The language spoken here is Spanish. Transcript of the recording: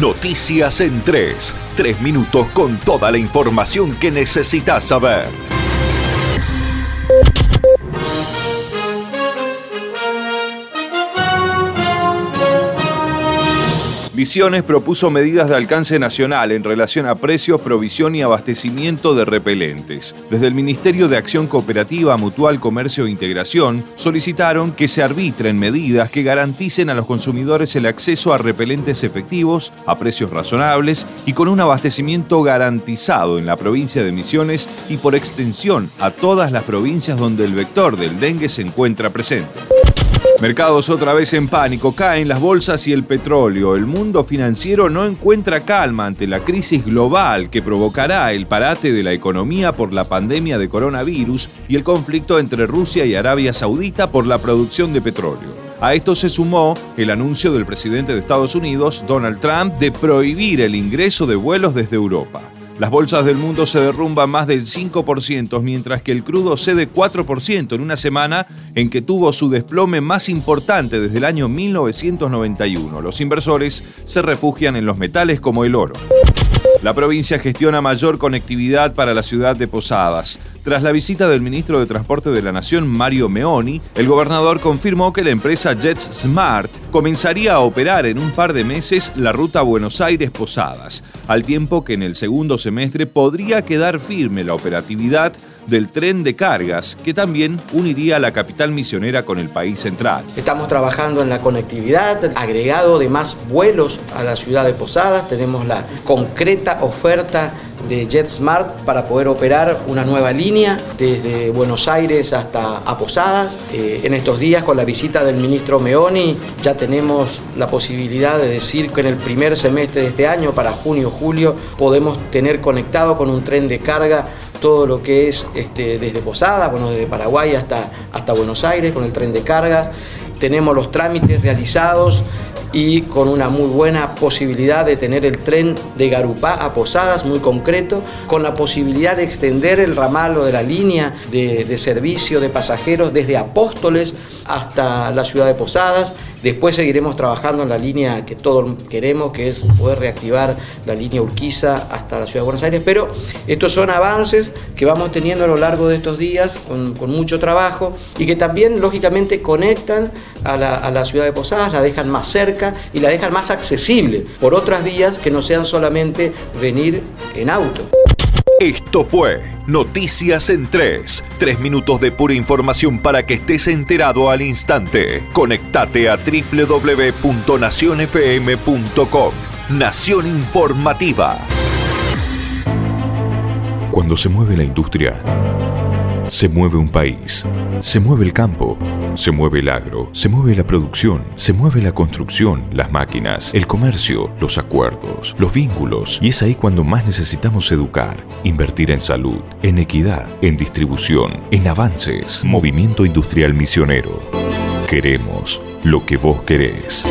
Noticias en 3. Tres minutos con toda la información que necesitas saber. Misiones propuso medidas de alcance nacional en relación a precios, provisión y abastecimiento de repelentes. Desde el Ministerio de Acción Cooperativa, Mutual, Comercio e Integración solicitaron que se arbitren medidas que garanticen a los consumidores el acceso a repelentes efectivos a precios razonables y con un abastecimiento garantizado en la provincia de Misiones y por extensión a todas las provincias donde el vector del dengue se encuentra presente. Mercados otra vez en pánico, caen las bolsas y el petróleo. El mundo financiero no encuentra calma ante la crisis global que provocará el parate de la economía por la pandemia de coronavirus y el conflicto entre Rusia y Arabia Saudita por la producción de petróleo. A esto se sumó el anuncio del presidente de Estados Unidos, Donald Trump, de prohibir el ingreso de vuelos desde Europa. Las bolsas del mundo se derrumban más del 5%, mientras que el crudo cede 4% en una semana en que tuvo su desplome más importante desde el año 1991. Los inversores se refugian en los metales como el oro. La provincia gestiona mayor conectividad para la ciudad de Posadas. Tras la visita del ministro de Transporte de la Nación, Mario Meoni, el gobernador confirmó que la empresa JetSmart comenzaría a operar en un par de meses la ruta Buenos Aires-Posadas, al tiempo que en el segundo semestre podría quedar firme la operatividad del tren de cargas que también uniría la capital misionera con el país central. Estamos trabajando en la conectividad, agregado de más vuelos a la ciudad de Posadas, tenemos la concreta oferta de JetSmart para poder operar una nueva línea desde Buenos Aires hasta a Posadas. Eh, en estos días, con la visita del ministro Meoni, ya tenemos la posibilidad de decir que en el primer semestre de este año, para junio-julio, podemos tener conectado con un tren de carga todo lo que es este, desde Posadas, bueno, desde Paraguay hasta, hasta Buenos Aires con el tren de carga. Tenemos los trámites realizados y con una muy buena posibilidad de tener el tren de Garupá a Posadas, muy concreto, con la posibilidad de extender el ramal o de la línea de, de servicio de pasajeros desde Apóstoles hasta la ciudad de Posadas Después seguiremos trabajando en la línea que todos queremos, que es poder reactivar la línea Urquiza hasta la ciudad de Buenos Aires. Pero estos son avances que vamos teniendo a lo largo de estos días con, mucho trabajo y que también lógicamente conectan a la, ciudad de Posadas, la dejan más cerca y la dejan más accesible por otras vías que no sean solamente venir en auto. Esto fue Noticias en 3. Tres minutos de pura información para que estés enterado al instante. Conectate a www.nacionfm.com. Nación Informativa. Cuando se mueve la industria se mueve un país, se mueve el campo, se mueve el agro, se mueve la producción, se mueve la construcción, las máquinas, el comercio, los acuerdos, los vínculos. Y es ahí cuando más necesitamos educar, invertir en salud, en equidad, en distribución, en avances. Movimiento Industrial Misionero. Queremos lo que vos querés.